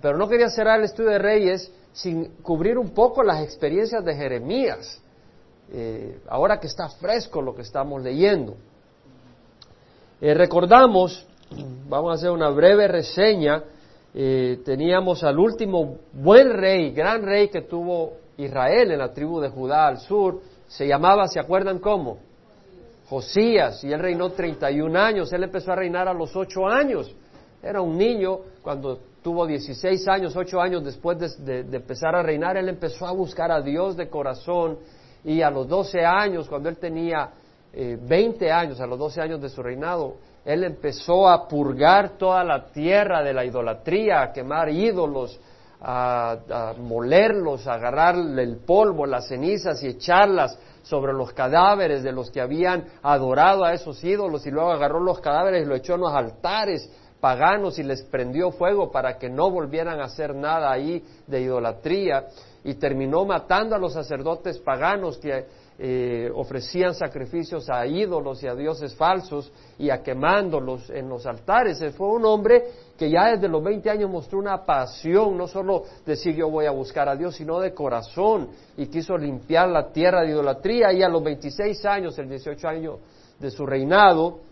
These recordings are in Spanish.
Pero no quería cerrar el estudio de Reyes sin cubrir un poco las experiencias de Jeremías, eh, ahora que está fresco lo que estamos leyendo. Eh, recordamos, vamos a hacer una breve reseña, eh, teníamos al último buen rey, gran rey que tuvo Israel en la tribu de Judá al sur, se llamaba, ¿se acuerdan cómo? Josías, y él reinó 31 años, él empezó a reinar a los 8 años, era un niño cuando tuvo 16 años, 8 años después de, empezar a reinar, él empezó a buscar a Dios de corazón. Y a los 12 años, cuando él tenía 20 eh, años, a los 12 años de su reinado, él empezó a purgar toda la tierra de la idolatría, a quemar ídolos, a, a molerlos, a agarrar el polvo, las cenizas y echarlas sobre los cadáveres de los que habían adorado a esos ídolos. Y luego agarró los cadáveres y lo echó en los altares paganos y les prendió fuego para que no volvieran a hacer nada ahí de idolatría y terminó matando a los sacerdotes paganos que eh, ofrecían sacrificios a ídolos y a dioses falsos y a quemándolos en los altares. Fue un hombre que ya desde los 20 años mostró una pasión, no solo decir yo voy a buscar a Dios, sino de corazón y quiso limpiar la tierra de idolatría y a los 26 años, el 18 año de su reinado,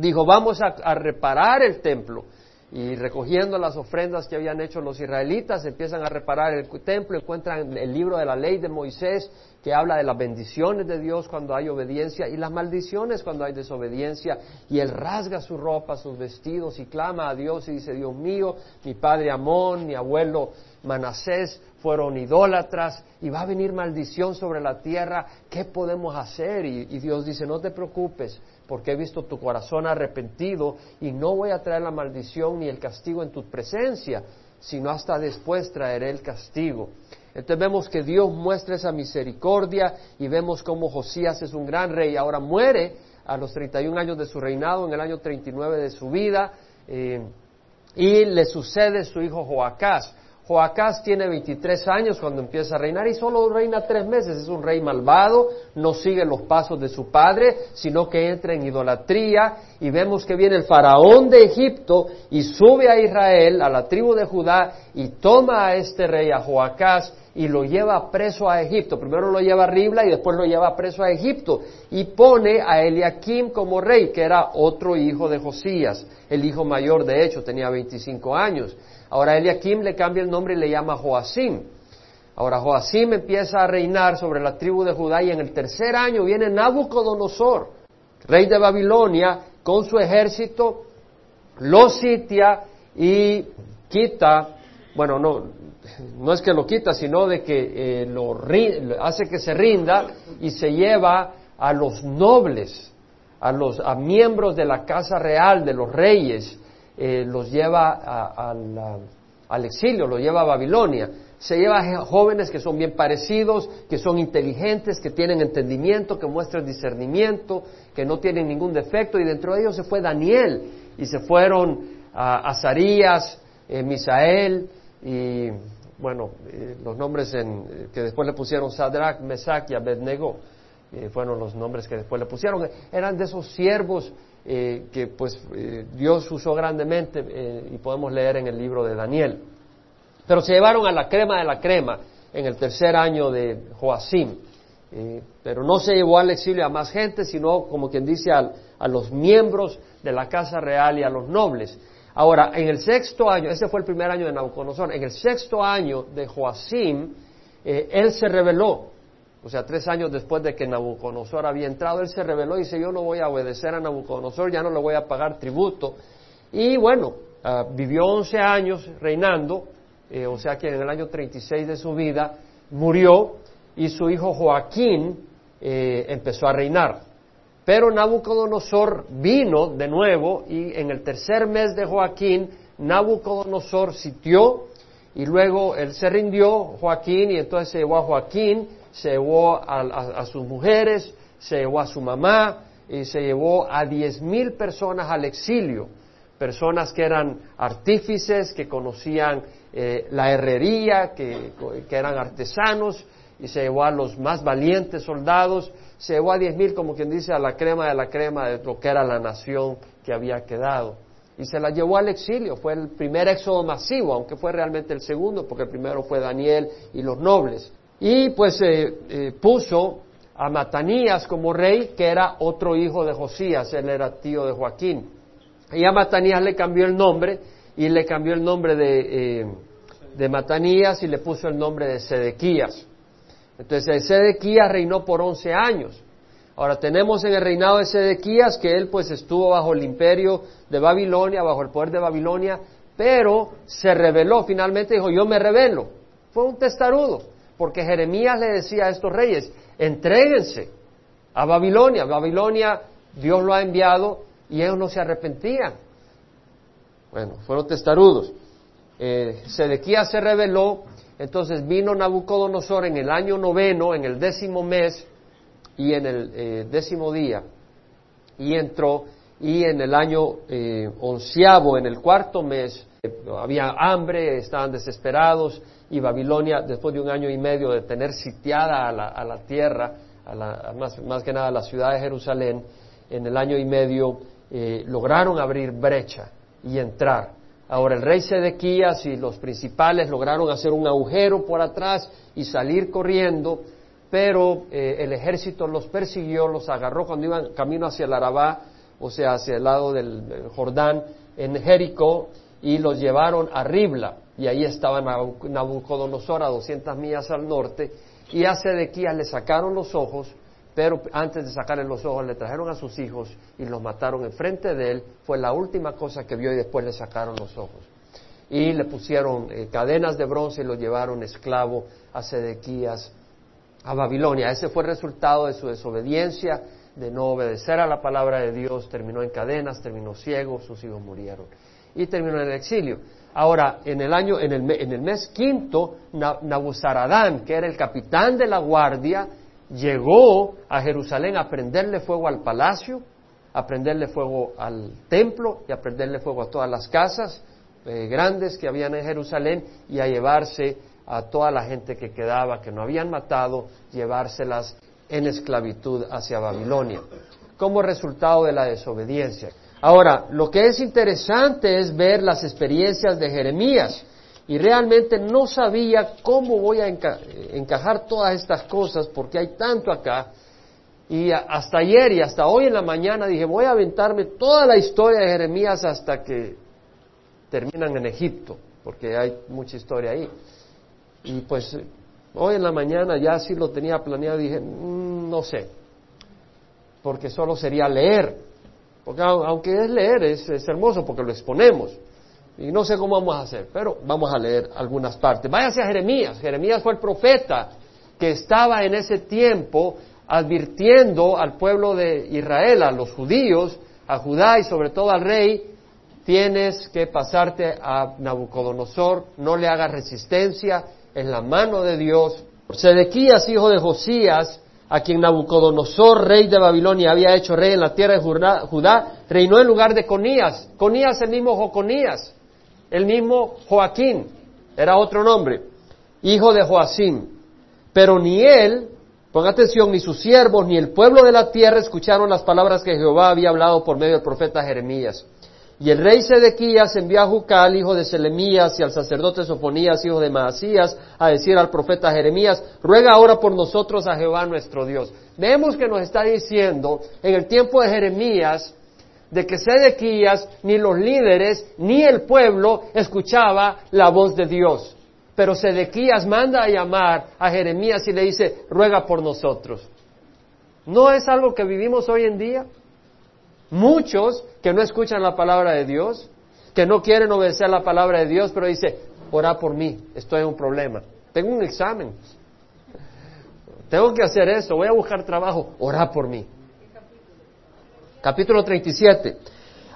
dijo vamos a reparar el templo y recogiendo las ofrendas que habían hecho los israelitas, empiezan a reparar el templo, encuentran el libro de la ley de Moisés que habla de las bendiciones de Dios cuando hay obediencia y las maldiciones cuando hay desobediencia, y él rasga su ropa, sus vestidos y clama a Dios y dice, Dios mío, mi padre Amón, mi abuelo Manasés fueron idólatras y va a venir maldición sobre la tierra, ¿qué podemos hacer? Y, Dios dice, no te preocupes, porque he visto tu corazón arrepentido y no voy a traer la maldición ni el castigo en tu presencia, sino hasta después traeré el castigo. Entonces vemos que Dios muestra esa misericordia y vemos cómo Josías es un gran rey. Ahora muere a los 31 años de su reinado, en el año 39 de su vida, eh, y le sucede su hijo Joacás. Joacás tiene 23 años cuando empieza a reinar y solo reina tres meses. Es un rey malvado, no sigue los pasos de su padre, sino que entra en idolatría. Y vemos que viene el faraón de Egipto y sube a Israel, a la tribu de Judá, y toma a este rey, a Joacás, y lo lleva preso a Egipto. Primero lo lleva a Ribla y después lo lleva preso a Egipto. Y pone a Eliakim como rey, que era otro hijo de Josías, el hijo mayor de hecho, tenía 25 años. Ahora Eliakim le cambia el nombre y le llama Joacim. Ahora Joacim empieza a reinar sobre la tribu de Judá y en el tercer año viene Nabucodonosor, rey de Babilonia, con su ejército, lo sitia y quita, bueno, no, no es que lo quita, sino de que eh, lo hace que se rinda y se lleva a los nobles, a los a miembros de la casa real de los reyes eh, los lleva al exilio, los lleva a Babilonia. Se lleva a jóvenes que son bien parecidos, que son inteligentes, que tienen entendimiento, que muestran discernimiento, que no tienen ningún defecto, y dentro de ellos se fue Daniel, y se fueron a Azarías, eh, Misael, y bueno, eh, los nombres que después le pusieron Sadrach, Mesach y Abednego, fueron los nombres que después le pusieron, eran de esos siervos eh, que pues eh, Dios usó grandemente eh, y podemos leer en el libro de Daniel. Pero se llevaron a la crema de la crema en el tercer año de Joacim. pero no se llevó al exilio a más gente, sino, como quien dice, a los miembros de la casa real y a los nobles. Ahora, en el sexto año, ese fue el primer año de Nabucodonosor, en el sexto año de Joacim, él se rebeló o sea, tres años después de que Nabucodonosor había entrado, él se rebeló y dice, yo no voy a obedecer a Nabucodonosor, ya no le voy a pagar tributo. Y bueno, ah, vivió once años reinando, eh, o sea que en el año 36 de su vida murió y su hijo Joaquín eh, empezó a reinar. Pero Nabucodonosor vino de nuevo y en el tercer mes de Joaquín, Nabucodonosor sitió y luego él se rindió, Joaquín, y entonces se llevó a Joaquín se llevó a, sus mujeres, se llevó a su mamá y se llevó a diez mil personas al exilio, personas que eran artífices, que conocían eh, la herrería, que, eran artesanos, y se llevó a los más valientes soldados, se llevó a diez mil, como quien dice, a la crema de la crema de lo que era la nación que había quedado. y se las llevó al exilio. Fue el primer éxodo masivo, aunque fue realmente el segundo, porque el primero fue Daniel y los nobles. Y pues eh, eh, puso a Matanías como rey, que era otro hijo de Josías, él era tío de Joaquín. Y a Matanías le cambió el nombre y le cambió el nombre de, eh, de Matanías y le puso el nombre de Sedequías. Entonces Sedequías reinó por once años. Ahora tenemos en el reinado de Sedequías que él pues estuvo bajo el imperio de Babilonia, bajo el poder de Babilonia, pero se rebeló, finalmente dijo, yo me rebelo. Fue un testarudo, porque Jeremías le decía a estos reyes, entréguense a Babilonia. Babilonia, Dios lo ha enviado y ellos no se arrepentían. Bueno, fueron testarudos. Eh, se rebeló, entonces vino Nabucodonosor en el año noveno, en el décimo mes y en el eh, décimo día, y entró, y en el año eh, onceavo, en el cuarto mes, había hambre, estaban desesperados, y Babilonia, después de un año y medio de tener sitiada a la, tierra, a más, más, que nada a la ciudad de Jerusalén, en el año y medio eh, lograron abrir brecha y entrar. Ahora el rey Sedequías y los principales lograron hacer un agujero por atrás y salir corriendo, pero eh, el ejército los persiguió, los agarró cuando iban camino hacia el Arabá, o sea, hacia el lado del Jordán, en Jericó, y los llevaron a Ribla y ahí estaba Nabucodonosor a 200 millas al norte, y a Sedequías le sacaron los ojos, pero antes de sacarle los ojos le trajeron a sus hijos y los mataron enfrente de él, fue la última cosa que vio y después le sacaron los ojos. Y le pusieron eh, cadenas de bronce y lo llevaron esclavo a Sedequías a Babilonia. Ese fue el resultado de su desobediencia, de no obedecer a la palabra de Dios, terminó en cadenas, terminó ciego, sus hijos murieron y terminó en el exilio. Ahora, en el año, en el, mes quinto, Nabuzaradán, que era el capitán de la guardia, llegó a Jerusalén a prenderle fuego al palacio, a prenderle fuego al templo y a prenderle fuego a todas las casas eh, grandes que habían en Jerusalén y a llevarse a toda la gente que quedaba, que no habían matado, llevárselas en esclavitud hacia Babilonia, como resultado de la desobediencia. Ahora, lo que es interesante es ver las experiencias de Jeremías y realmente no sabía cómo voy a encajar todas estas cosas porque hay tanto acá. Y hasta ayer y hasta hoy en la mañana dije, voy a aventarme toda la historia de Jeremías hasta que terminan en Egipto, porque hay mucha historia ahí. Y pues hoy en la mañana ya sí lo tenía planeado, dije, mm, no sé, porque solo sería leer porque aunque es leer, es, hermoso porque lo exponemos. Y no sé cómo vamos a hacer, pero vamos a leer algunas partes. Váyase a Jeremías. Jeremías fue el profeta que estaba en ese tiempo advirtiendo al pueblo de Israel, a los judíos, a Judá y sobre todo al rey, tienes que pasarte a Nabucodonosor, no le hagas resistencia, en la mano de Dios. Sedequías, hijo de Josías, a quien Nabucodonosor, rey de Babilonia, había hecho rey en la tierra de Judá, reinó en lugar de Conías. Conías, el mismo Joconías, el mismo Joaquín, era otro nombre, hijo de Joacim. Pero ni él, ponga atención, ni sus siervos, ni el pueblo de la tierra escucharon las palabras que Jehová había hablado por medio del profeta Jeremías. Y el rey Sedequías envió a Jucal, hijo de Selemías, y al sacerdote Sofonías, hijo de Maasías, a decir al profeta Jeremías, ruega ahora por nosotros a Jehová nuestro Dios. Vemos que nos está diciendo en el tiempo de Jeremías de que Sedequías, ni los líderes, ni el pueblo escuchaba la voz de Dios. Pero Sedequías manda a llamar a Jeremías y le dice, ruega por nosotros. ¿No es algo que vivimos hoy en día? Muchos que no escuchan la palabra de Dios, que no quieren obedecer la palabra de Dios, pero dice, ora por mí, estoy en un problema, tengo un examen, tengo que hacer eso, voy a buscar trabajo, ora por mí. Capítulo 37.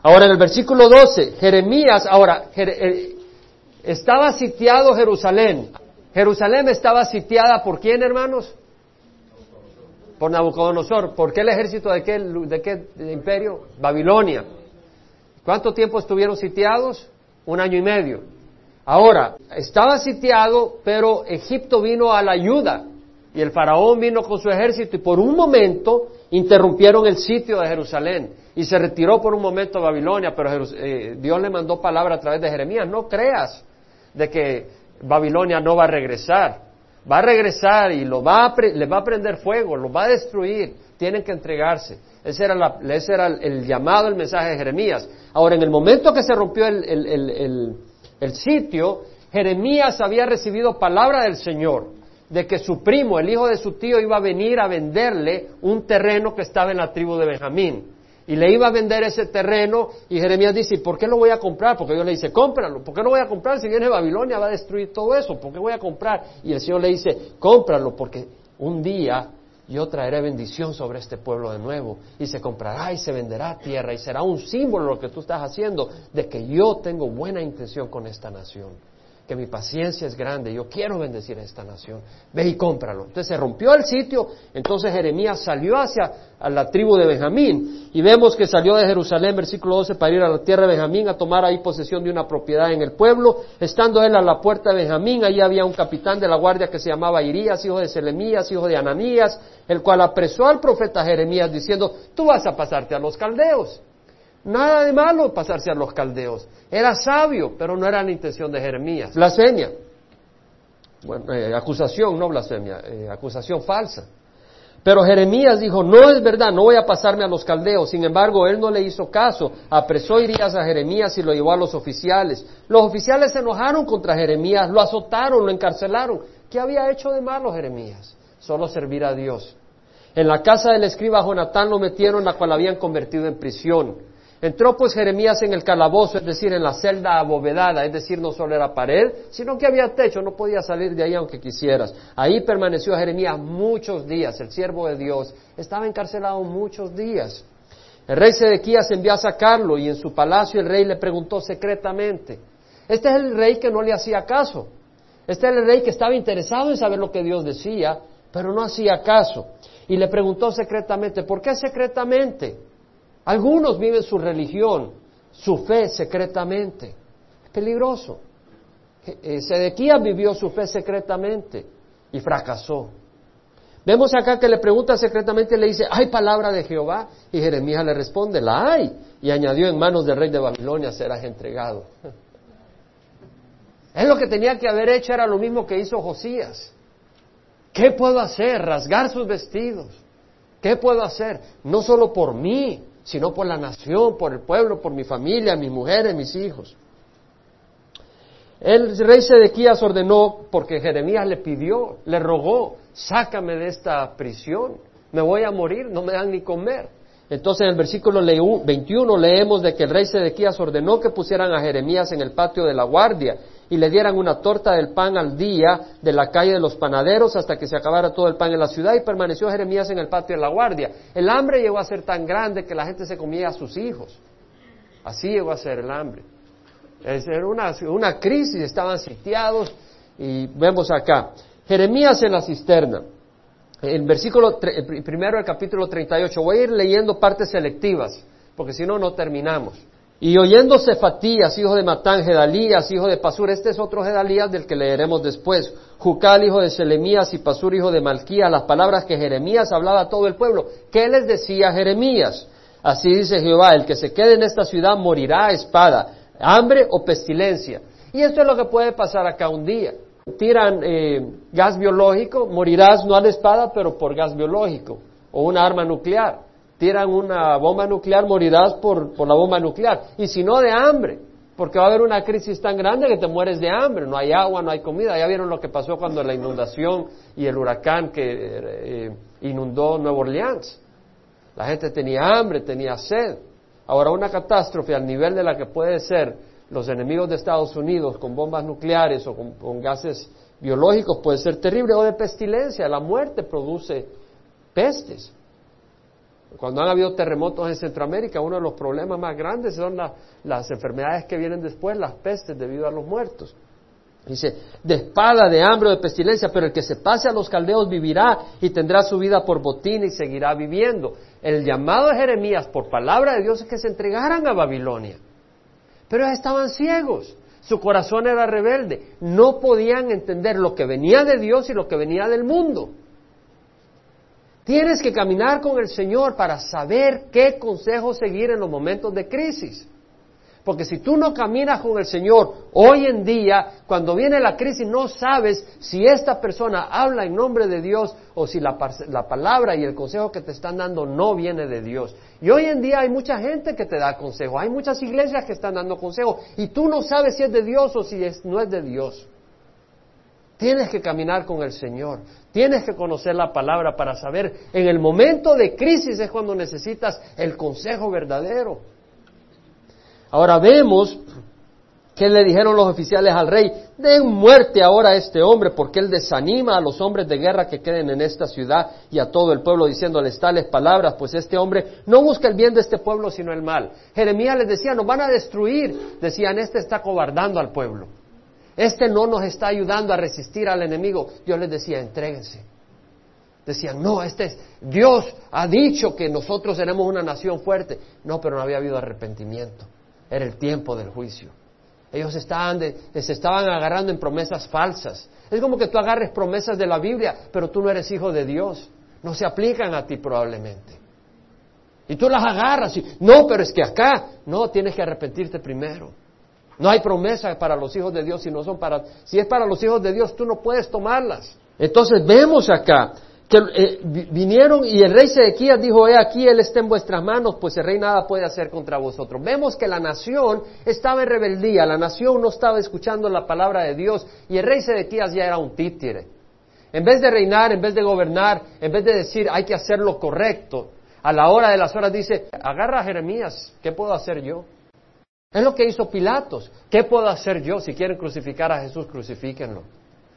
Ahora en el versículo 12, Jeremías, ahora, eh, estaba sitiado Jerusalén. Jerusalén estaba sitiada por quién, hermanos? Por Nabucodonosor. ¿Por qué el ejército de qué, de qué imperio? Babilonia. ¿Cuánto tiempo estuvieron sitiados? Un año y medio. Ahora, estaba sitiado, pero Egipto vino a la ayuda y el faraón vino con su ejército y por un momento interrumpieron el sitio de Jerusalén y se retiró por un momento a Babilonia, pero eh, Dios le mandó palabra a través de Jeremías, no creas de que Babilonia no va a regresar, va a regresar y lo va a le va a prender fuego, lo va a destruir, tienen que entregarse. Ese era, ese era el, llamado, el mensaje de Jeremías. Ahora, en el momento que se rompió el sitio, Jeremías había recibido palabra del Señor de que su primo, el hijo de su tío, iba a venir a venderle un terreno que estaba en la tribu de Benjamín. Y le iba a vender ese terreno y Jeremías dice, ¿por qué lo voy a comprar? Porque Dios le dice, cómpralo. ¿Por qué no voy a comprar? Si viene Babilonia va a destruir todo eso. ¿Por qué voy a comprar? Y el Señor le dice, cómpralo porque un día yo traeré bendición sobre este pueblo de nuevo y se comprará y se venderá tierra y será un símbolo lo que tú estás haciendo de que yo tengo buena intención con esta nación que mi paciencia es grande, yo quiero bendecir a esta nación, ve y cómpralo. Entonces se rompió el sitio, entonces Jeremías salió hacia la tribu de Benjamín y vemos que salió de Jerusalén, versículo 12, para ir a la tierra de Benjamín a tomar ahí posesión de una propiedad en el pueblo. Estando él a la puerta de Benjamín, allí había un capitán de la guardia que se llamaba Irías, hijo de Selemías, hijo de Ananías, el cual apresó al profeta Jeremías diciendo, tú vas a pasarte a los caldeos. Nada de malo pasarse a los caldeos. Era sabio, pero no era la intención de Jeremías. Blasfemia. Bueno, eh, acusación, no blasfemia, eh, acusación falsa. Pero Jeremías dijo, no es verdad, no voy a pasarme a los caldeos. Sin embargo, él no le hizo caso. Apresó Irías a Jeremías y lo llevó a los oficiales. Los oficiales se enojaron contra Jeremías, lo azotaron, lo encarcelaron. ¿Qué había hecho de malo Jeremías? Solo servir a Dios. En la casa del escriba Jonatán lo metieron, la cual habían convertido en prisión. Entró pues Jeremías en el calabozo, es decir, en la celda abovedada, es decir, no solo era pared, sino que había techo, no podía salir de ahí aunque quisieras. Ahí permaneció Jeremías muchos días, el siervo de Dios, estaba encarcelado muchos días. El rey Sedequías envió a sacarlo y en su palacio el rey le preguntó secretamente. Este es el rey que no le hacía caso. Este es el rey que estaba interesado en saber lo que Dios decía, pero no hacía caso. Y le preguntó secretamente, ¿por qué secretamente? Algunos viven su religión, su fe secretamente. Es peligroso. Eh, Sedequías vivió su fe secretamente y fracasó. Vemos acá que le pregunta secretamente, le dice, ¿hay palabra de Jehová? Y Jeremías le responde, la hay. Y añadió, en manos del rey de Babilonia serás entregado. Es lo que tenía que haber hecho, era lo mismo que hizo Josías. ¿Qué puedo hacer? Rasgar sus vestidos. ¿Qué puedo hacer? No solo por mí, sino por la nación, por el pueblo, por mi familia, mis mujeres, mis hijos. El rey Sedequías ordenó, porque Jeremías le pidió, le rogó, sácame de esta prisión, me voy a morir, no me dan ni comer. Entonces en el versículo 21 leemos de que el rey Sedequías ordenó que pusieran a Jeremías en el patio de la guardia y le dieran una torta del pan al día de la calle de los panaderos hasta que se acabara todo el pan en la ciudad y permaneció Jeremías en el patio de la guardia. El hambre llegó a ser tan grande que la gente se comía a sus hijos. Así llegó a ser el hambre. Era una, una crisis, estaban sitiados y vemos acá. Jeremías en la cisterna. El versículo primero del capítulo 38. Voy a ir leyendo partes selectivas, porque si no, no terminamos. Y oyendo Cefatías, hijo de Matán, Gedalías, hijo de Pasur, este es otro Gedalías del que leeremos después, Jucal, hijo de Selemías, y Pasur, hijo de Malquía, las palabras que Jeremías hablaba a todo el pueblo. ¿Qué les decía Jeremías? Así dice Jehová, el que se quede en esta ciudad morirá a espada, hambre o pestilencia. Y esto es lo que puede pasar acá un día. Tiran eh, gas biológico, morirás no a la espada, pero por gas biológico, o una arma nuclear tiran una bomba nuclear, morirás por, por la bomba nuclear. Y si no, de hambre, porque va a haber una crisis tan grande que te mueres de hambre, no hay agua, no hay comida. Ya vieron lo que pasó cuando la inundación y el huracán que eh, inundó Nueva Orleans. La gente tenía hambre, tenía sed. Ahora una catástrofe al nivel de la que puede ser los enemigos de Estados Unidos con bombas nucleares o con gases biológicos puede ser terrible o de pestilencia. La muerte produce pestes. Cuando han habido terremotos en Centroamérica, uno de los problemas más grandes son las enfermedades que vienen después, las pestes debido a los muertos. Dice, de espada, de hambre o de pestilencia, pero el que se pase a los caldeos vivirá y tendrá su vida por botín y seguirá viviendo. El llamado de Jeremías por palabra de Dios es que se entregaran a Babilonia. Pero estaban ciegos, su corazón era rebelde, no podían entender lo que venía de Dios y lo que venía del mundo. Tienes que caminar con el Señor para saber qué consejo seguir en los momentos de crisis. Porque si tú no caminas con el Señor hoy en día, cuando viene la crisis, no sabes si esta persona habla en nombre de Dios o si la, la, palabra y el consejo que te están dando no viene de Dios. Y hoy en día hay mucha gente que te da consejo, hay muchas iglesias que están dando consejo y tú no sabes si es de Dios o si no es de Dios. Tienes que caminar con el Señor, tienes que conocer la palabra para saber en el momento de crisis es cuando necesitas el consejo verdadero. Ahora vemos que le dijeron los oficiales al rey, den muerte ahora a este hombre, porque él desanima a los hombres de guerra que queden en esta ciudad y a todo el pueblo diciéndoles tales palabras, pues este hombre no busca el bien de este pueblo, sino el mal. Jeremías les decía, nos van a destruir. Decían, este está cobardando al pueblo. Este no nos está ayudando a resistir al enemigo. Dios les decía, entréguense. Decían, no, este es, Dios ha dicho que nosotros seremos una nación fuerte. No, pero no había habido arrepentimiento. Era el tiempo del juicio. Ellos estaban se estaban agarrando en promesas falsas. Es como que tú agarres promesas de la Biblia, pero tú no eres hijo de Dios. No se aplican a ti probablemente. Y tú las agarras y, no, pero es que acá, no, tienes que arrepentirte primero. No hay promesa para los hijos de Dios si no son para, si es para los hijos de Dios, tú no puedes tomarlas. Entonces vemos acá que eh, vinieron y el rey Sedequías dijo, he aquí, él está en vuestras manos, pues el rey nada puede hacer contra vosotros. Vemos que la nación estaba en rebeldía, la nación no estaba escuchando la palabra de Dios y el rey Sedequías ya era un títere. En vez de reinar, en vez de gobernar, en vez de decir hay que hacer lo correcto, a la hora de las horas dice, agarra a Jeremías, ¿qué puedo hacer yo? Es lo que hizo Pilatos. ¿Qué puedo hacer yo? Si quieren crucificar a Jesús, crucifíquenlo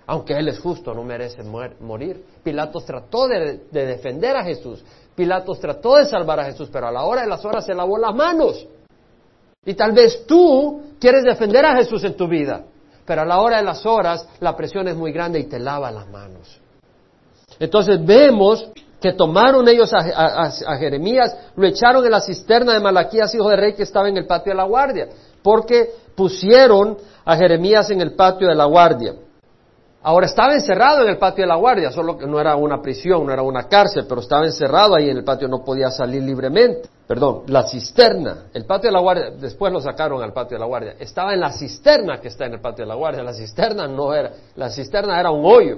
aunque Él es justo, no merece morir. Pilatos trató de, defender a Jesús, Pilatos trató de salvar a Jesús, pero a la hora de las horas se lavó las manos. Y tal vez tú quieres defender a Jesús en tu vida, pero a la hora de las horas la presión es muy grande y te lava las manos. Entonces vemos que tomaron ellos a, Jeremías, lo echaron en la cisterna de Malaquías, hijo de rey, que estaba en el patio de la guardia, porque pusieron a Jeremías en el patio de la guardia. Ahora estaba encerrado en el patio de la guardia, solo que no era una prisión, no era una cárcel, pero estaba encerrado ahí en el patio, no podía salir libremente. Perdón, la cisterna, el patio de la guardia, después lo sacaron al patio de la guardia, estaba en la cisterna que está en el patio de la guardia, la cisterna no era, la cisterna era un hoyo.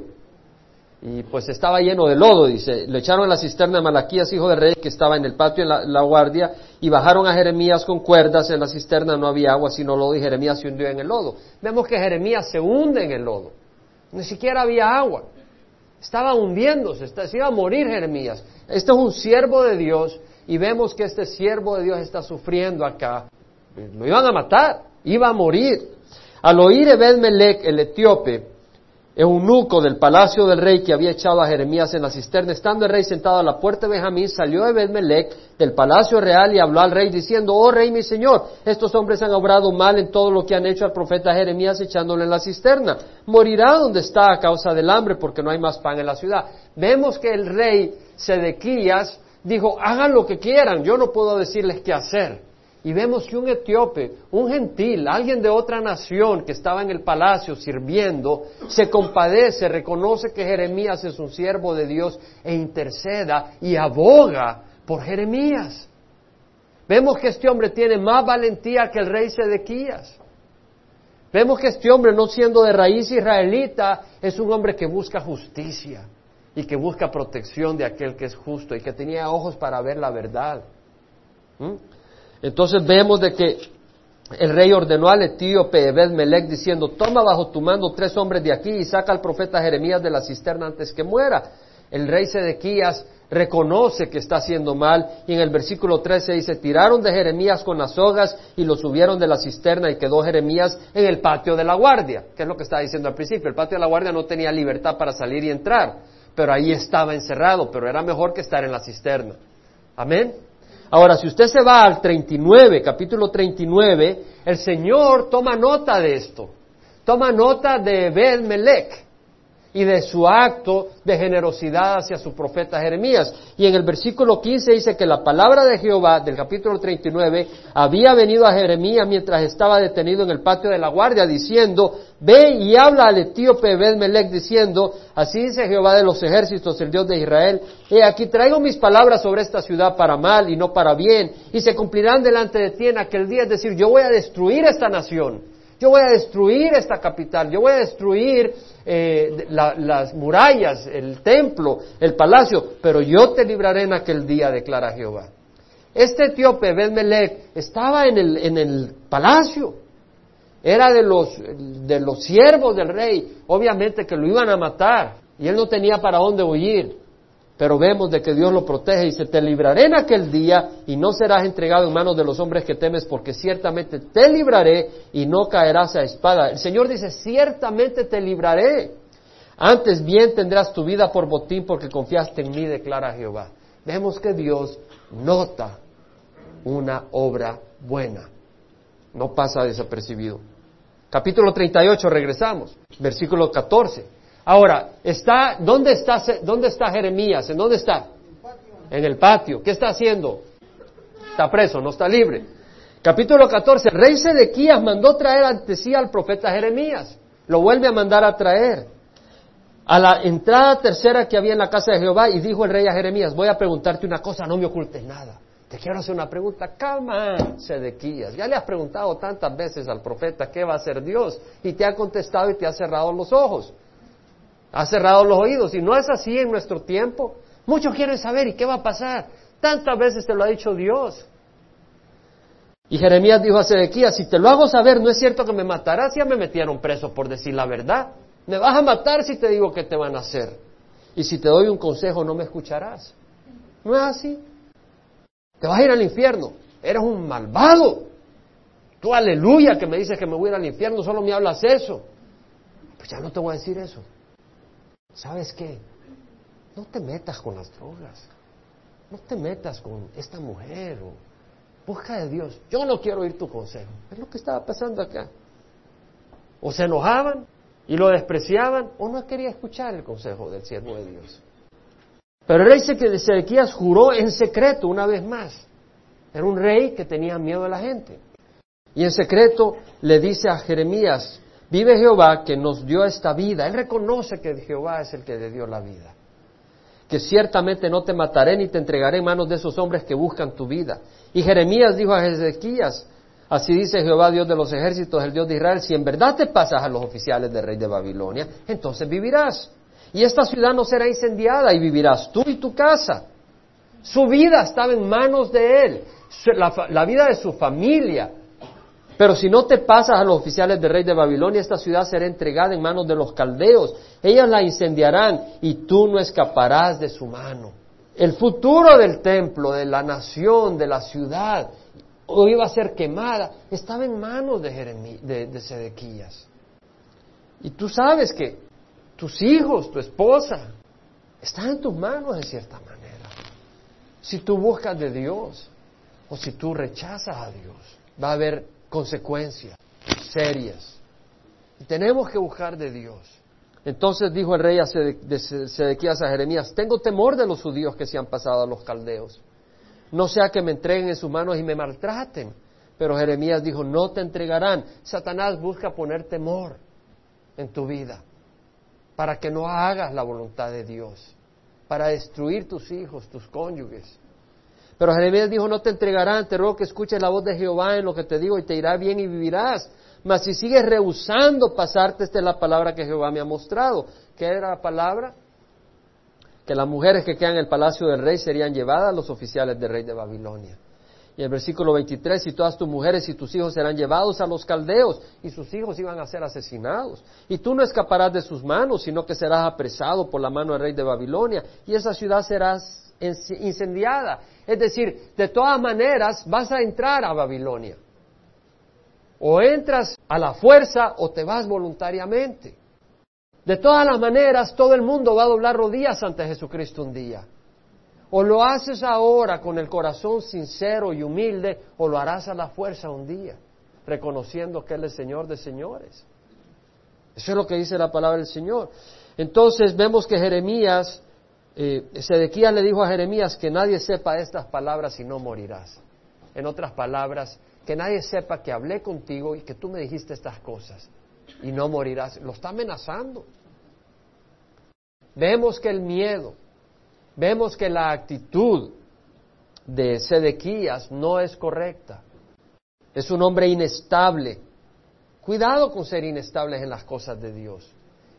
Y pues estaba lleno de lodo, dice. Le echaron a la cisterna de Malaquías, hijo de rey, que estaba en el patio de la, la, guardia, y bajaron a Jeremías con cuerdas. En la cisterna no había agua, sino lodo, y Jeremías se hundió en el lodo. Vemos que Jeremías se hunde en el lodo. Ni siquiera había agua. Estaba hundiéndose, se iba a morir Jeremías. Este es un siervo de Dios y vemos que este siervo de Dios está sufriendo acá. Lo iban a matar, iba a morir. Al oír Ebed-Melech, el etíope, eunuco del palacio del rey que había echado a Jeremías en la cisterna, estando el rey sentado a la puerta de Benjamín, salió Ebed-Melech del palacio real y habló al rey diciendo, oh rey mi señor, estos hombres han obrado mal en todo lo que han hecho al profeta Jeremías echándole en la cisterna. Morirá donde está a causa del hambre porque no hay más pan en la ciudad. Vemos que el rey Sedequías dijo, hagan lo que quieran, yo no puedo decirles qué hacer. Y vemos que un etíope, un gentil, alguien de otra nación que estaba en el palacio sirviendo, se compadece, reconoce que Jeremías es un siervo de Dios e interceda y aboga por Jeremías. Vemos que este hombre tiene más valentía que el rey Sedequías. Vemos que este hombre, no siendo de raíz israelita, es un hombre que busca justicia y que busca protección de aquel que es justo y que tenía ojos para ver la verdad. ¿Mm? Entonces vemos de que el rey ordenó al etíope Ebed Melech diciendo, toma bajo tu mando tres hombres de aquí y saca al profeta Jeremías de la cisterna antes que muera. El rey Sedequías reconoce que está haciendo mal y en el versículo 13 dice, tiraron de Jeremías con las sogas y lo subieron de la cisterna y quedó Jeremías en el patio de la guardia, que es lo que estaba diciendo al principio. El patio de la guardia no tenía libertad para salir y entrar, pero ahí estaba encerrado, pero era mejor que estar en la cisterna. Amén. Ahora, si usted se va al 39, capítulo 39, el Señor toma nota de esto. Toma nota de Ben Melech. Y de su acto de generosidad hacia su profeta Jeremías. Y en el versículo 15 dice que la palabra de Jehová del capítulo 39 había venido a Jeremías mientras estaba detenido en el patio de la guardia diciendo, ve y habla al etíope Ben-Melech diciendo, así dice Jehová de los ejércitos, el Dios de Israel, he aquí traigo mis palabras sobre esta ciudad para mal y no para bien, y se cumplirán delante de ti en aquel día, es decir, yo voy a destruir esta nación. Yo voy a destruir esta capital, yo voy a destruir eh, las murallas, el templo, el palacio, pero yo te libraré en aquel día, declara Jehová. Este etíope, Ben-Melech, estaba en el, en el palacio, era de los, de los siervos del rey, obviamente que lo iban a matar, y él no tenía para dónde huir pero vemos de que Dios lo protege y se te libraré en aquel día y no serás entregado en manos de los hombres que temes porque ciertamente te libraré y no caerás a espada. El Señor dice, ciertamente te libraré. Antes bien tendrás tu vida por botín porque confiaste en mí, declara Jehová. Vemos que Dios nota una obra buena. No pasa desapercibido. Capítulo 38, regresamos. Versículo 14. Ahora, está, ¿dónde está, dónde está Jeremías? ¿En dónde está? En el patio. ¿Qué está haciendo? Está preso, no está libre. Capítulo 14. rey Sedequías mandó traer ante sí al profeta Jeremías. Lo vuelve a mandar a traer. A la entrada tercera que había en la casa de Jehová y dijo el rey a Jeremías, voy a preguntarte una cosa, no me ocultes nada. Te quiero hacer una pregunta. Calma, Sedequías. Ya le has preguntado tantas veces al profeta qué va a hacer Dios y te ha contestado y te ha cerrado los ojos. Ha cerrado los oídos y no es así en nuestro tiempo. Muchos quieren saber y qué va a pasar. Tantas veces te lo ha dicho Dios. Y Jeremías dijo a Sedequías, si te lo hago saber, no es cierto que me matarás, ya me metieron preso por decir la verdad. Me vas a matar si te digo qué te van a hacer. Y si te doy un consejo, no me escucharás. No es así. Te vas a ir al infierno. Eres un malvado. Tú aleluya que me dices que me voy a ir al infierno, solo me hablas eso. Pues ya no te voy a decir eso. ¿Sabes qué? No te metas con las drogas, no te metas con esta mujer o busca de Dios. Yo no quiero oír tu consejo. Es lo que estaba pasando acá. O se enojaban y lo despreciaban o no quería escuchar el consejo del siervo de Dios. Pero el rey Sedequías juró en secreto una vez más. Era un rey que tenía miedo de la gente. Y en secreto le dice a Jeremías, Vive Jehová que nos dio esta vida. Él reconoce que Jehová es el que le dio la vida. Que ciertamente no te mataré ni te entregaré en manos de esos hombres que buscan tu vida. Y Jeremías dijo a Ezequías, así dice Jehová Dios de los ejércitos, el Dios de Israel, si en verdad te pasas a los oficiales del rey de Babilonia, entonces vivirás. Y esta ciudad no será incendiada y vivirás tú y tu casa. Su vida estaba en manos de él, la vida de su familia, pero si no te pasas a los oficiales del rey de Babilonia, esta ciudad será entregada en manos de los caldeos. Ellas la incendiarán y tú no escaparás de su mano. El futuro del templo, de la nación, de la ciudad, o iba a ser quemada, estaba en manos de, de, de Sedequías. Y tú sabes que tus hijos, tu esposa, están en tus manos de cierta manera. Si tú buscas de Dios o si tú rechazas a Dios, va a haber consecuencias serias. Y tenemos que buscar de Dios. Entonces dijo el rey de Sedequías a Jeremías, tengo temor de los judíos que se han pasado a los caldeos. No sea que me entreguen en sus manos y me maltraten. Pero Jeremías dijo, no te entregarán. Satanás busca poner temor en tu vida para que no hagas la voluntad de Dios, para destruir tus hijos, tus cónyuges. Pero Jeremías dijo, no te entregarán, te ruego que escuches la voz de Jehová en lo que te digo y te irá bien y vivirás. Mas si sigues rehusando pasarte, esta es la palabra que Jehová me ha mostrado. ¿Qué era la palabra? Que las mujeres que quedan en el palacio del rey serían llevadas a los oficiales del rey de Babilonia. Y el versículo 23, y todas tus mujeres y tus hijos serán llevados a los caldeos, y sus hijos iban a ser asesinados. Y tú no escaparás de sus manos, sino que serás apresado por la mano del rey de Babilonia, y esa ciudad será incendiada, es decir, de todas maneras vas a entrar a Babilonia. O entras a la fuerza o te vas voluntariamente. De todas las maneras, todo el mundo va a doblar rodillas ante Jesucristo un día. O lo haces ahora con el corazón sincero y humilde, o lo harás a la fuerza un día, reconociendo que Él es Señor de señores. Eso es lo que dice la palabra del Señor. Entonces vemos que Jeremías, eh, Sedequías le dijo a Jeremías que nadie sepa estas palabras y no morirás. En otras palabras, que nadie sepa que hablé contigo y que tú me dijiste estas cosas y no morirás. Lo está amenazando. Vemos que el miedo, vemos que la actitud de Sedequías no es correcta. Es un hombre inestable. Cuidado con ser inestables en las cosas de Dios.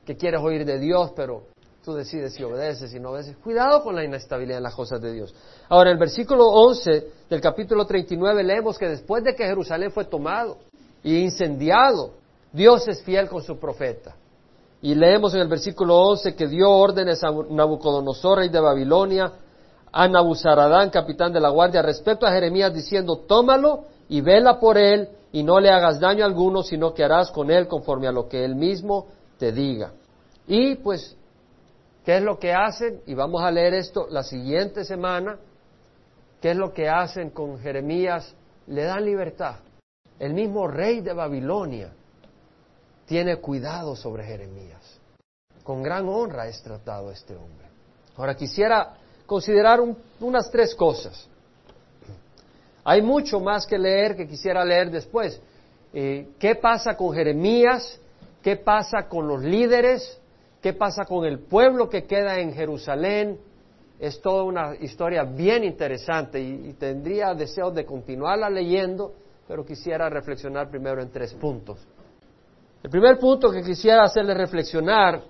Que quieres oír de Dios, pero tú decides si obedeces, y no obedeces. Cuidado con la inestabilidad en las cosas de Dios. Ahora, en el versículo 11 del capítulo 39 leemos que después de que Jerusalén fue tomado y incendiado, Dios es fiel con su profeta. Y leemos en el versículo 11 que dio órdenes a Nabucodonosor, rey de Babilonia, a Nabuzaradán, capitán de la guardia, respecto a Jeremías, diciendo, tómalo y vela por él, y no le hagas daño alguno, sino que harás con él conforme a lo que él mismo te diga. Y pues, ¿qué es lo que hacen? Y vamos a leer esto la siguiente semana. ¿Qué es lo que hacen con Jeremías? Le dan libertad. El mismo rey de Babilonia tiene cuidado sobre Jeremías. Con gran honra es tratado este hombre. Ahora quisiera considerar unas tres cosas. Hay mucho más que leer que quisiera leer después. Eh, ¿Qué pasa con Jeremías? ¿Qué pasa con los líderes? ¿Qué pasa con el pueblo que queda en Jerusalén? Es toda una historia bien interesante y, tendría deseo de continuarla leyendo, pero quisiera reflexionar primero en tres puntos. El primer punto que quisiera hacerle reflexionar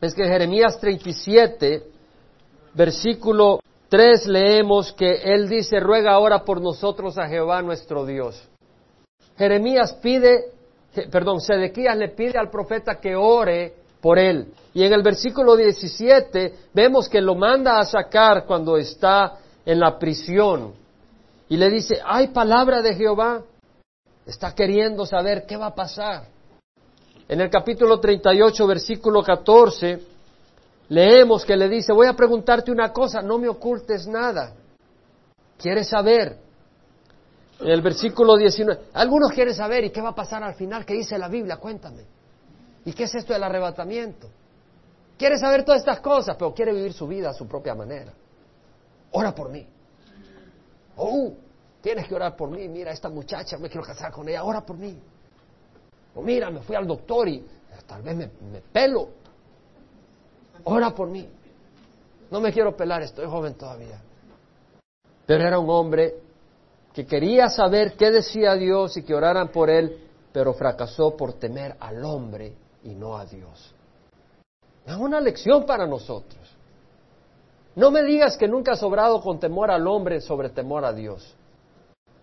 es que en Jeremías 37, versículo 3 leemos que él dice, ruega ahora por nosotros a Jehová nuestro Dios. Jeremías pide, perdón, Sedequías le pide al profeta que ore por él. Y en el versículo 17 vemos que lo manda a sacar cuando está en la prisión. Y le dice, hay palabra de Jehová. Está queriendo saber qué va a pasar. En el capítulo 38, versículo 14, leemos que le dice, voy a preguntarte una cosa, no me ocultes nada. ¿Quieres saber? En el versículo 19, algunos quieren saber, ¿y qué va a pasar al final? ¿Qué dice la Biblia? Cuéntame. ¿Y qué es esto del arrebatamiento? Quiere saber todas estas cosas, pero quiere vivir su vida a su propia manera. Ora por mí. Oh, tienes que orar por mí. Mira, esta muchacha, me quiero casar con ella. Ora por mí. O mira, me fui al doctor y tal vez me, pelo. Ora por mí. No me quiero pelar, estoy joven todavía. Pero era un hombre que quería saber qué decía Dios y que oraran por él, pero fracasó por temer al hombre y no a Dios. Es una lección para nosotros. No me digas que nunca has obrado con temor al hombre sobre temor a Dios.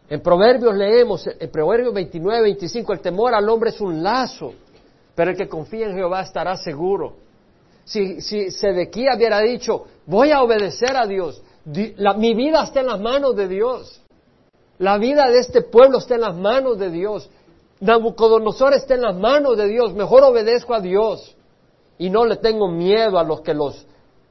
En Proverbios leemos, en Proverbios 29, 25, el temor al hombre es un lazo, pero el que confía en Jehová estará seguro. Si, si Sedequía hubiera dicho, voy a obedecer a Dios, mi vida está en las manos de Dios, la vida de este pueblo está en las manos de Dios, Nabucodonosor está en las manos de Dios, mejor obedezco a Dios y no le tengo miedo a los que, los,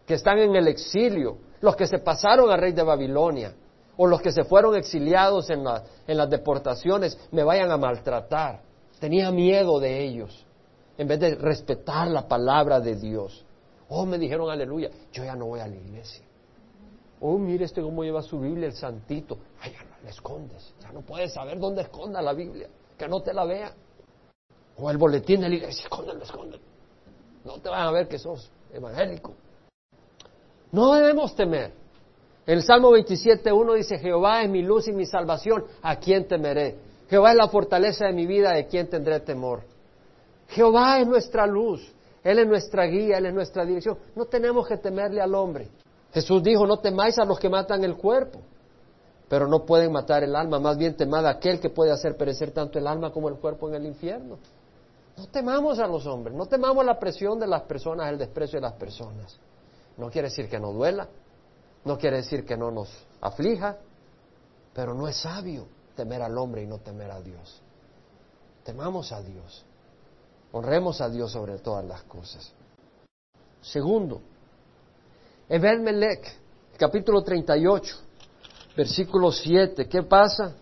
que están en el exilio, los que se pasaron al rey de Babilonia o los que se fueron exiliados en, las deportaciones me vayan a maltratar. Tenía miedo de ellos, en vez de respetar la palabra de Dios. Oh, me dijeron aleluya, yo ya no voy a la iglesia. Oh, mire este cómo lleva su Biblia el santito. Ay, ya no la escondes, ya no puedes saber dónde esconda la Biblia, que no te la vea. O el boletín de la iglesia, escóndelo, escóndelo. No te van a ver que sos evangélico. No debemos temer. El Salmo 27.1 dice, Jehová es mi luz y mi salvación, ¿a quién temeré? Jehová es la fortaleza de mi vida, ¿de quién tendré temor? Jehová es nuestra luz, Él es nuestra guía, Él es nuestra dirección. No tenemos que temerle al hombre. Jesús dijo, no temáis a los que matan el cuerpo, pero no pueden matar el alma, más bien temad a aquel que puede hacer perecer tanto el alma como el cuerpo en el infierno. No temamos a los hombres, no temamos la presión de las personas, el desprecio de las personas. No quiere decir que no duela, no quiere decir que no nos aflija, pero no es sabio temer al hombre y no temer a Dios. Temamos a Dios. Honremos a Dios sobre todas las cosas. Segundo, Ebed Melech, capítulo 38, versículo 7. ¿Qué pasa?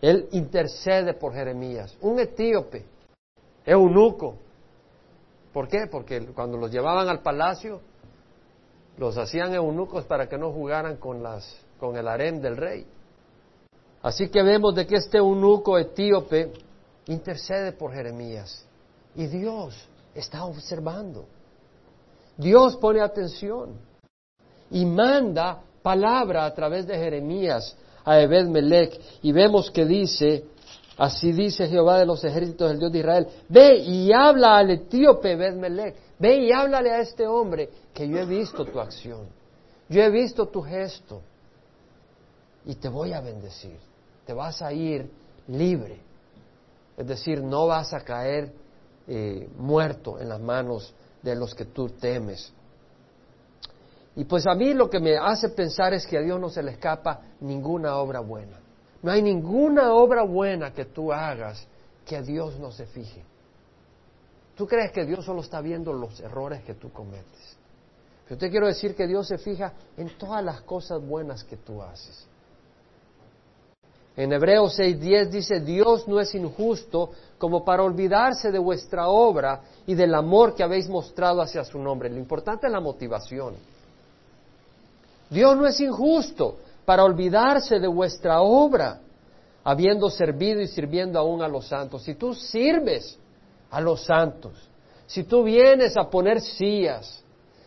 Él intercede por Jeremías, un etíope, eunuco, ¿Por qué? Porque cuando los llevaban al palacio, los hacían eunucos para que no jugaran con, las, con el harem del rey. Así que vemos de que este eunuco etíope intercede por Jeremías. Y Dios está observando. Dios pone atención y manda palabra a través de Jeremías a Ebed Melech. Y vemos que dice, así dice Jehová de los ejércitos, el Dios de Israel, ve y habla al etíope Ebed Melech, ve y háblale a este hombre que yo he visto tu acción, yo he visto tu gesto y te voy a bendecir, te vas a ir libre. Es decir, no vas a caer eh, muerto en las manos de los que tú temes. Y pues a mí lo que me hace pensar es que a Dios no se le escapa ninguna obra buena. No hay ninguna obra buena que tú hagas que a Dios no se fije. ¿Tú crees que Dios solo está viendo los errores que tú cometes? Yo te quiero decir que Dios se fija en todas las cosas buenas que tú haces. En Hebreos 6:10 dice, Dios no es injusto como para olvidarse de vuestra obra y del amor que habéis mostrado hacia su nombre. Lo importante es la motivación. Dios no es injusto para olvidarse de vuestra obra, habiendo servido y sirviendo aún a los santos. Si tú sirves a los santos, si tú vienes a poner sillas,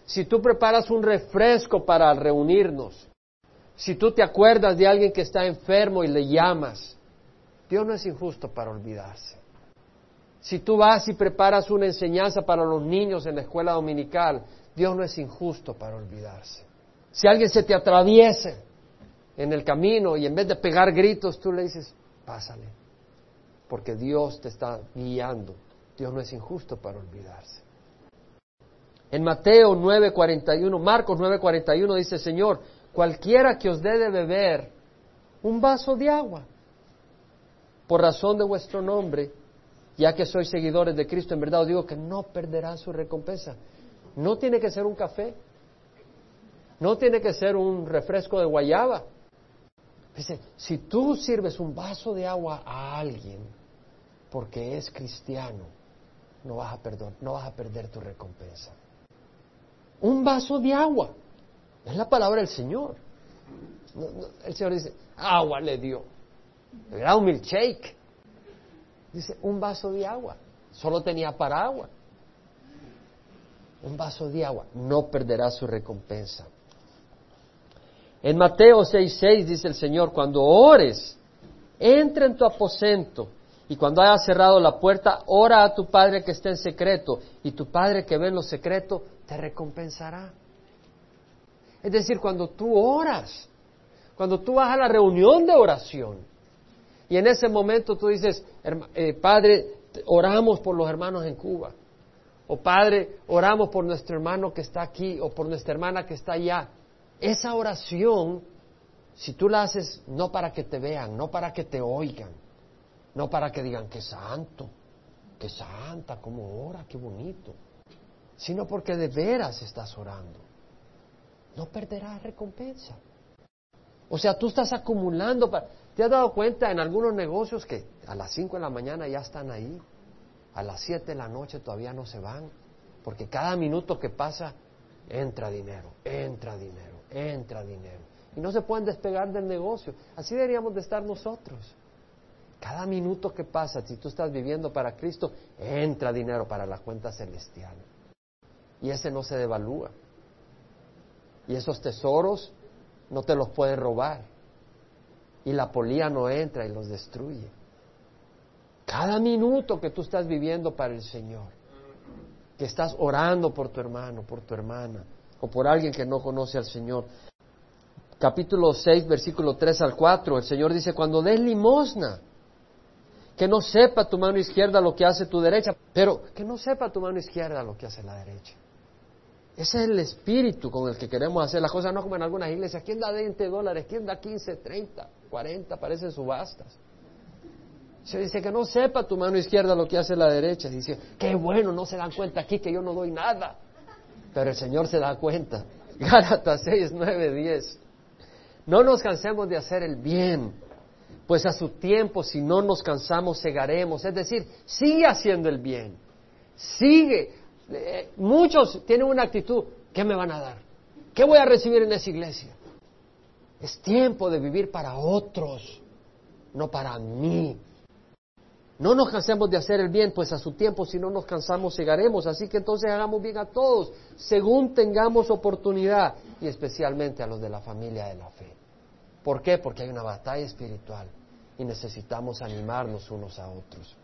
si tú preparas un refresco para reunirnos, si tú te acuerdas de alguien que está enfermo y le llamas, Dios no es injusto para olvidarse. Si tú vas y preparas una enseñanza para los niños en la escuela dominical, Dios no es injusto para olvidarse. Si alguien se te atraviesa en el camino y en vez de pegar gritos, tú le dices, pásale, porque Dios te está guiando. Dios no es injusto para olvidarse. En Mateo 9:41, Marcos 9:41 dice, Señor, cualquiera que os dé de beber un vaso de agua, por razón de vuestro nombre, ya que sois seguidores de Cristo, en verdad os digo que no perderá su recompensa. No tiene que ser un café, no tiene que ser un refresco de guayaba. Dice, si tú sirves un vaso de agua a alguien porque es cristiano, no vas a perder, tu recompensa. Un vaso de agua. Es la palabra del Señor. el Señor dice, agua le dio. Era un milkshake. Dice, un vaso de agua. Solo tenía para agua. Un vaso de agua. No perderá su recompensa. En Mateo 6:6 dice el Señor, cuando ores, entra en tu aposento y cuando hayas cerrado la puerta, ora a tu Padre que está en secreto y tu Padre que ve en lo secreto te recompensará. Es decir, cuando tú oras, cuando tú vas a la reunión de oración y en ese momento tú dices, eh, Padre, oramos por los hermanos en Cuba. O Padre, oramos por nuestro hermano que está aquí o por nuestra hermana que está allá. Esa oración, si tú la haces no para que te vean, no para que te oigan, no para que digan que santo, que santa, cómo ora, qué bonito, sino porque de veras estás orando no perderás recompensa. O sea, tú estás acumulando. ¿Te has dado cuenta en algunos negocios que a las 5 de la mañana ya están ahí? A las 7 de la noche todavía no se van. Porque cada minuto que pasa entra dinero, entra dinero, entra dinero. Y no se pueden despegar del negocio. Así deberíamos de estar nosotros. Cada minuto que pasa, si tú estás viviendo para Cristo, entra dinero para la cuenta celestial. Y ese no se devalúa. Y esos tesoros no te los pueden robar. Y la polía no entra y los destruye. Cada minuto que tú estás viviendo para el Señor, que estás orando por tu hermano, por tu hermana, o por alguien que no conoce al Señor. Capítulo 6, versículo 3 al 4, el Señor dice, cuando des limosna, que no sepa tu mano izquierda lo que hace tu derecha, pero que no sepa tu mano izquierda lo que hace la derecha. Ese es el espíritu con el que queremos hacer las cosas, no como en algunas iglesias. ¿Quién da 20 dólares? ¿Quién da 15, 30, 40? Parecen subastas. Se dice que no sepa tu mano izquierda lo que hace la derecha. Dice, qué bueno, no se dan cuenta aquí que yo no doy nada. Pero el Señor se da cuenta. Gálatas 6, 9, 10. No nos cansemos de hacer el bien, pues a su tiempo, si no nos cansamos, segaremos. Es decir, sigue haciendo el bien. Sigue Eh, muchos tienen una actitud, ¿qué me van a dar? ¿Qué voy a recibir en esa iglesia? Es tiempo de vivir para otros, no para mí. No nos cansemos de hacer el bien, pues a su tiempo si no nos cansamos llegaremos. Así que entonces hagamos bien a todos, según tengamos oportunidad, y especialmente a los de la familia de la fe. ¿Por qué? Porque hay una batalla espiritual y necesitamos animarnos unos a otros.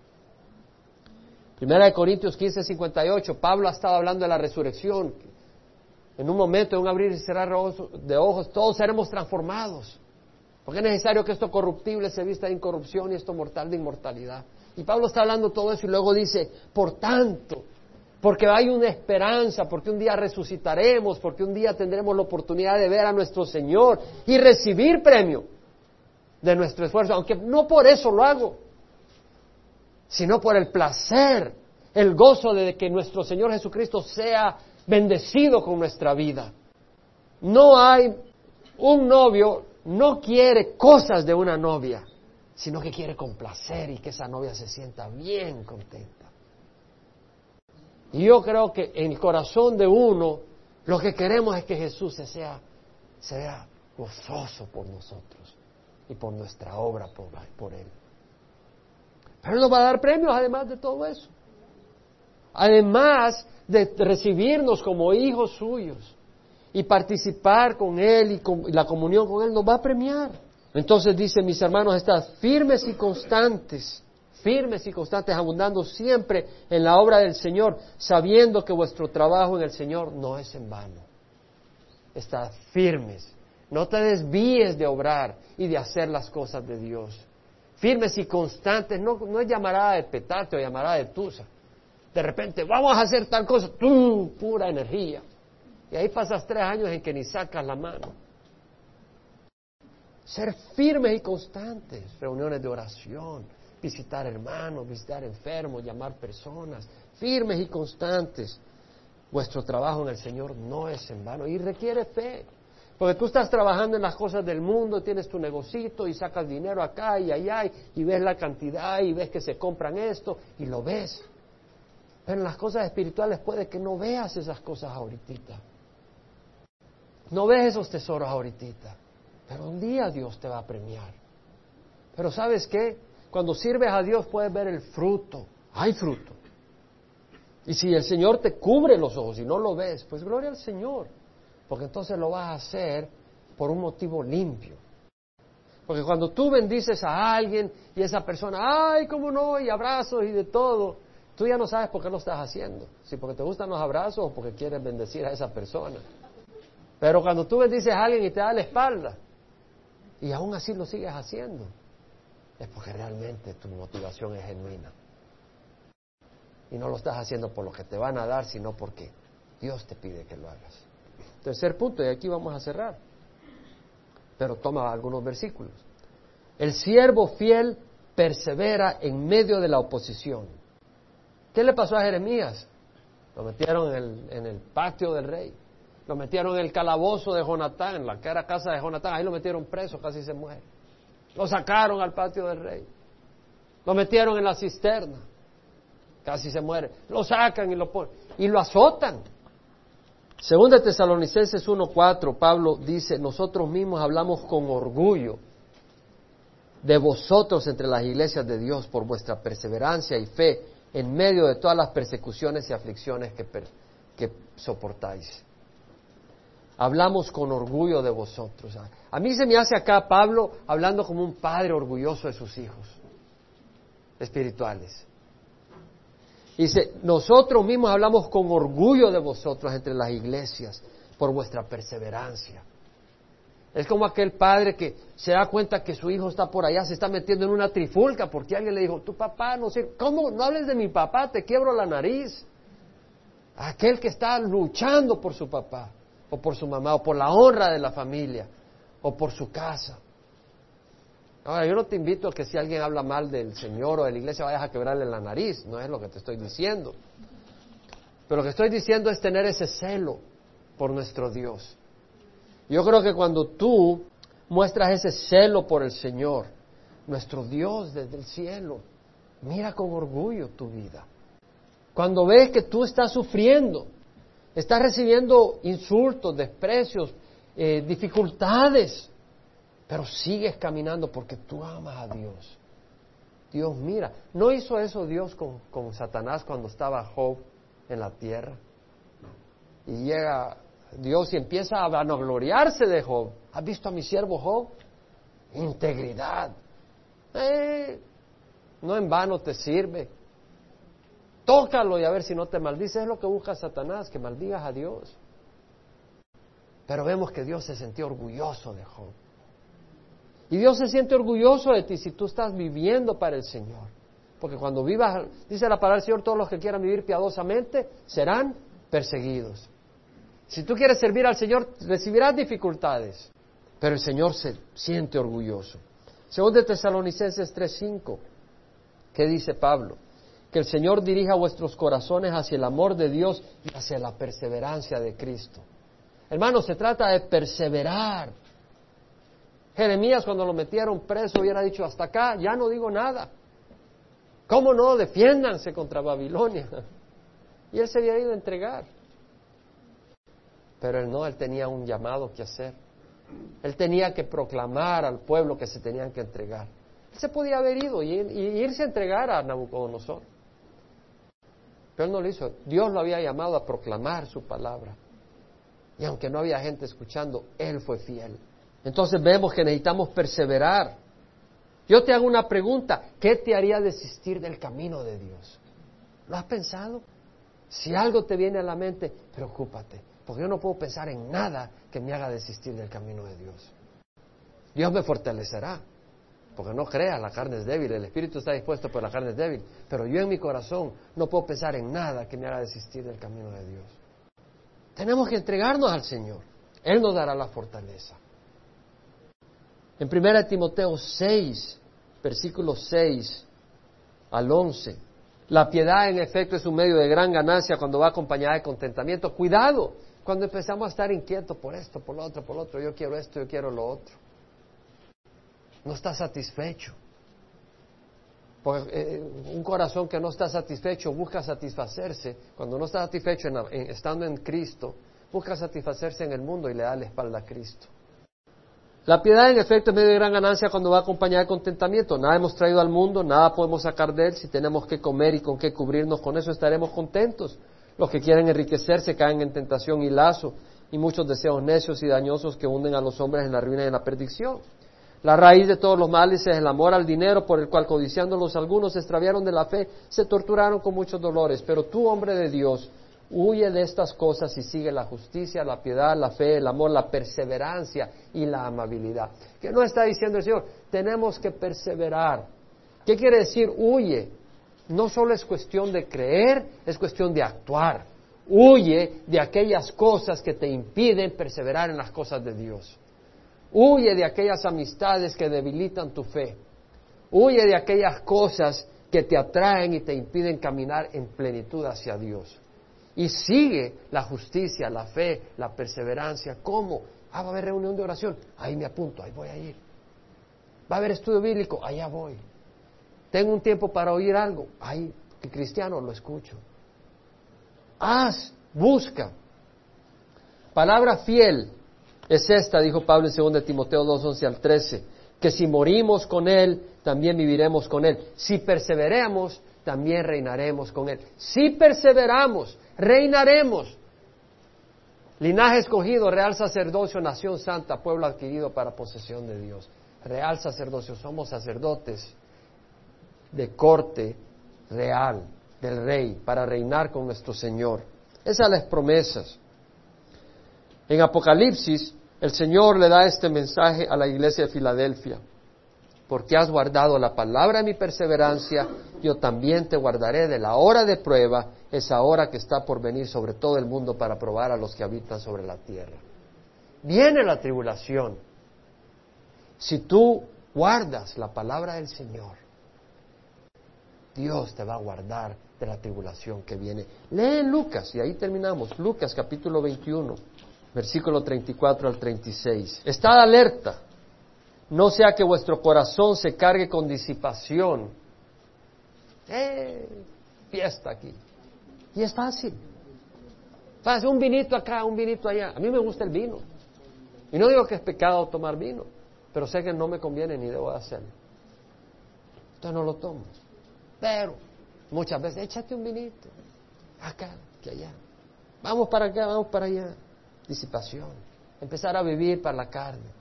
Primera de Corintios 15, 58, Pablo ha estado hablando de la resurrección. En un momento, en un abrir y cerrar de ojos, todos seremos transformados. Porque es necesario que esto corruptible se vista de incorrupción y esto mortal de inmortalidad. Y Pablo está hablando todo eso y luego dice, por tanto, porque hay una esperanza, porque un día resucitaremos, porque un día tendremos la oportunidad de ver a nuestro Señor y recibir premio de nuestro esfuerzo, aunque no por eso lo hago, sino por el placer, el gozo de que nuestro Señor Jesucristo sea bendecido con nuestra vida. No hay un novio, no quiere cosas de una novia, sino que quiere complacer y que esa novia se sienta bien contenta. Y yo creo que en el corazón de uno lo que queremos es que Jesús se sea, sea gozoso por nosotros y por nuestra obra por, por Él. Pero nos va a dar premios además de todo eso. Además de recibirnos como hijos suyos y participar con Él y, con, la comunión con Él, nos va a premiar. Entonces dice, mis hermanos, estad firmes y constantes, firmes y constantes, abundando siempre en la obra del Señor, sabiendo que vuestro trabajo en el Señor no es en vano. Estad firmes, no te desvíes de obrar y de hacer las cosas de Dios firmes y constantes, no, no es llamarada de petate o llamarada de tusa. De repente, vamos a hacer tal cosa, ¡tum! pura energía. Y ahí pasas tres años en que ni sacas la mano. Ser firmes y constantes, reuniones de oración, visitar hermanos, visitar enfermos, llamar personas, firmes y constantes. Vuestro trabajo en el Señor no es en vano y requiere fe. Porque tú estás trabajando en las cosas del mundo, tienes tu negocito y sacas dinero acá y allá y, ves la cantidad y ves que se compran esto y lo ves. Pero en las cosas espirituales puede que no veas esas cosas ahorita. No ves esos tesoros ahorita. Pero un día Dios te va a premiar. Pero ¿sabes qué? Cuando sirves a Dios puedes ver el fruto. Hay fruto. Y si el Señor te cubre los ojos y no lo ves, pues gloria al Señor porque entonces lo vas a hacer por un motivo limpio. Porque cuando tú bendices a alguien y esa persona, ay, cómo no, y abrazos y de todo, tú ya no sabes por qué lo estás haciendo. Si porque te gustan los abrazos o porque quieres bendecir a esa persona. Pero cuando tú bendices a alguien y te da la espalda, y aún así lo sigues haciendo, es porque realmente tu motivación es genuina. Y no lo estás haciendo por lo que te van a dar, sino porque Dios te pide que lo hagas. Tercer punto, y aquí vamos a cerrar. Pero toma algunos versículos. El siervo fiel persevera en medio de la oposición. ¿Qué le pasó a Jeremías? Lo metieron en el, patio del rey. Lo metieron en el calabozo de Jonatán, en la que era casa de Jonatán. Ahí lo metieron preso, casi se muere. Lo sacaron al patio del rey. Lo metieron en la cisterna. Casi se muere. Lo sacan y lo ponen. Y lo azotan. Según de Tesalonicenses 1.4, Pablo dice, nosotros mismos hablamos con orgullo de vosotros entre las iglesias de Dios por vuestra perseverancia y fe en medio de todas las persecuciones y aflicciones que, que soportáis. Hablamos con orgullo de vosotros. A mí se me hace acá Pablo hablando como un padre orgulloso de sus hijos espirituales. Dice, nosotros mismos hablamos con orgullo de vosotros entre las iglesias por vuestra perseverancia. Es como aquel padre que se da cuenta que su hijo está por allá, se está metiendo en una trifulca porque alguien le dijo, tu papá no sé, ¿cómo no hables de mi papá? Te quiebro la nariz. Aquel que está luchando por su papá, o por su mamá, o por la honra de la familia, o por su casa. Ahora, yo no te invito a que si alguien habla mal del Señor o de la iglesia vayas a quebrarle la nariz, no es lo que te estoy diciendo. Pero lo que estoy diciendo es tener ese celo por nuestro Dios. Yo creo que cuando tú muestras ese celo por el Señor, nuestro Dios desde el cielo, mira con orgullo tu vida. Cuando ves que tú estás sufriendo, estás recibiendo insultos, desprecios, eh, dificultades, pero sigues caminando porque tú amas a Dios. Dios mira, ¿no hizo eso Dios con, con Satanás cuando estaba Job en la tierra? Y llega Dios y empieza a vanagloriarse de Job. ¿Has visto a mi siervo Job? Integridad. Eh, no en vano te sirve. Tócalo y a ver si no te maldice. Es lo que busca Satanás, que maldigas a Dios. Pero vemos que Dios se sintió orgulloso de Job. Y Dios se siente orgulloso de ti si tú estás viviendo para el Señor. Porque cuando vivas, dice la palabra del Señor, todos los que quieran vivir piadosamente serán perseguidos. Si tú quieres servir al Señor, recibirás dificultades, pero el Señor se siente orgulloso. Según de Tesalonicenses 3:5, ¿qué dice Pablo? Que el Señor dirija vuestros corazones hacia el amor de Dios y hacia la perseverancia de Cristo. Hermano, se trata de perseverar. Jeremías cuando lo metieron preso hubiera dicho, hasta acá, ya no digo nada. ¿Cómo no? Defiéndanse contra Babilonia. Y él se había ido a entregar. Pero él no, él tenía un llamado que hacer. Él tenía que proclamar al pueblo que se tenían que entregar. Él se podía haber ido y, irse a entregar a Nabucodonosor. Pero él no lo hizo. Dios lo había llamado a proclamar su palabra. Y aunque no había gente escuchando, él fue fiel. Entonces vemos que necesitamos perseverar. Yo te hago una pregunta, ¿qué te haría desistir del camino de Dios? ¿Lo has pensado? Si algo te viene a la mente, preocúpate, porque yo no puedo pensar en nada que me haga desistir del camino de Dios. Dios me fortalecerá, porque no creas, la carne es débil, el espíritu está dispuesto, pero la carne es débil. Pero yo en mi corazón no puedo pensar en nada que me haga desistir del camino de Dios. Tenemos que entregarnos al Señor. Él nos dará la fortaleza. En 1 Timoteo 6, versículos 6 al 11, la piedad en efecto es un medio de gran ganancia cuando va acompañada de contentamiento. Cuidado, cuando empezamos a estar inquietos por esto, por lo otro, por lo otro, yo quiero esto, yo quiero lo otro. No está satisfecho. Porque, eh, un corazón que no está satisfecho busca satisfacerse. Cuando no está satisfecho estando en Cristo, busca satisfacerse en el mundo y le da la espalda a Cristo. La piedad en efecto es medio de gran ganancia cuando va acompañada de contentamiento. Nada hemos traído al mundo, nada podemos sacar de él. Si tenemos que comer y con qué cubrirnos, con eso estaremos contentos. Los que quieren enriquecerse caen en tentación y lazo y muchos deseos necios y dañosos que hunden a los hombres en la ruina y en la perdición. La raíz de todos los males es el amor al dinero, por el cual codiciándolos algunos se extraviaron de la fe, se torturaron con muchos dolores. Pero tú, hombre de Dios, huye de estas cosas y sigue la justicia, la piedad, la fe, el amor, la perseverancia y la amabilidad. ¿Qué no está diciendo el Señor? Tenemos que perseverar. ¿Qué quiere decir huye? no solo es cuestión de creer, es cuestión de actuar. Huye de aquellas cosas que te impiden perseverar en las cosas de Dios. Huye de aquellas amistades que debilitan tu fe. Huye de aquellas cosas que te atraen y te impiden caminar en plenitud hacia Dios. Y sigue la justicia, la fe, la perseverancia. ¿Cómo? Ah, va a haber reunión de oración. Ahí me apunto, ahí voy a ir. Va a haber estudio bíblico, allá voy. Tengo un tiempo para oír algo. Ay, que cristiano lo escucho. Haz, busca. Palabra fiel es esta, dijo Pablo en 2 Timoteo 2, 11 al 13, que si morimos con Él, también viviremos con Él. Si perseveramos, también reinaremos con Él. Si perseveramos, reinaremos. Linaje escogido, real sacerdocio, nación santa, pueblo adquirido para posesión de Dios. Real sacerdocio, somos sacerdotes de corte real del rey para reinar con nuestro Señor. Esas las promesas. En Apocalipsis, el Señor le da este mensaje a la iglesia de Filadelfia. Porque has guardado la palabra de mi perseverancia, yo también te guardaré de la hora de prueba, esa hora que está por venir sobre todo el mundo para probar a los que habitan sobre la tierra. Viene la tribulación. Si tú guardas la palabra del Señor, Dios te va a guardar de la tribulación que viene. Lee Lucas, y ahí terminamos. Lucas capítulo 21, versículo 34 al 36. Estad alerta, no sea que vuestro corazón se cargue con disipación. ¡Eh! Fiesta aquí. Y es fácil. Fácil, un vinito acá, un vinito allá. A mí me gusta el vino. Y no digo que es pecado tomar vino, pero sé que no me conviene ni debo hacerlo. Entonces no lo tomo. Pero muchas veces, échate un vinito. Acá, que allá. Vamos para acá, vamos para allá. Disipación. Empezar a vivir para la carne.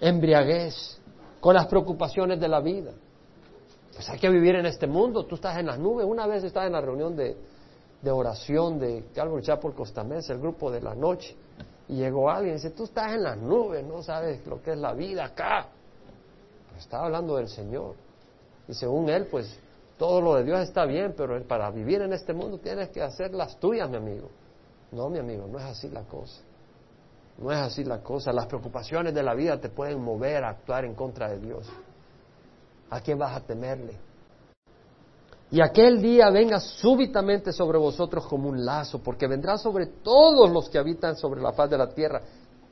Embriaguez. Con las preocupaciones de la vida. Pues hay que vivir en este mundo. Tú estás en las nubes. Una vez estaba en la reunión de, de oración de Calvary Chapel Costamés, el grupo de la noche. Y llegó alguien y dice, tú estás en las nubes, no sabes lo que es la vida acá. Pues estaba hablando del Señor. Y según él, pues todo lo de Dios está bien, pero para vivir en este mundo tienes que hacer las tuyas, mi amigo. No, mi amigo, no es así la cosa. No es así la cosa. Las preocupaciones de la vida te pueden mover a actuar en contra de Dios. ¿A quién vas a temerle? Y aquel día venga súbitamente sobre vosotros como un lazo, porque vendrá sobre todos los que habitan sobre la faz de la tierra,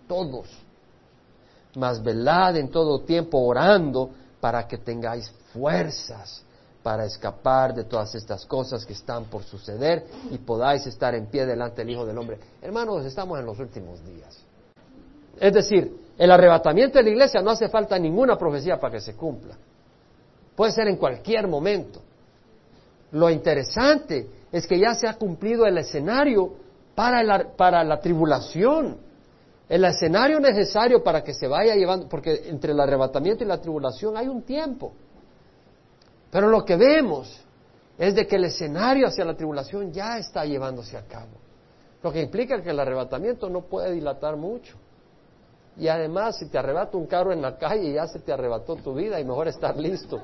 todos. Mas velad en todo tiempo orando para que tengáis fuerzas para escapar de todas estas cosas que están por suceder y podáis estar en pie delante del Hijo del Hombre. Hermanos, estamos en los últimos días. Es decir, el arrebatamiento de la iglesia no hace falta ninguna profecía para que se cumpla. Puede ser en cualquier momento. Lo interesante es que ya se ha cumplido el escenario para la, para la tribulación. El escenario necesario para que se vaya llevando, porque entre el arrebatamiento y la tribulación hay un tiempo. Pero lo que vemos es de que el escenario hacia la tribulación ya está llevándose a cabo. Lo que implica que el arrebatamiento no puede dilatar mucho. Y además, si te arrebata un carro en la calle, ya se te arrebató tu vida y mejor estar listo.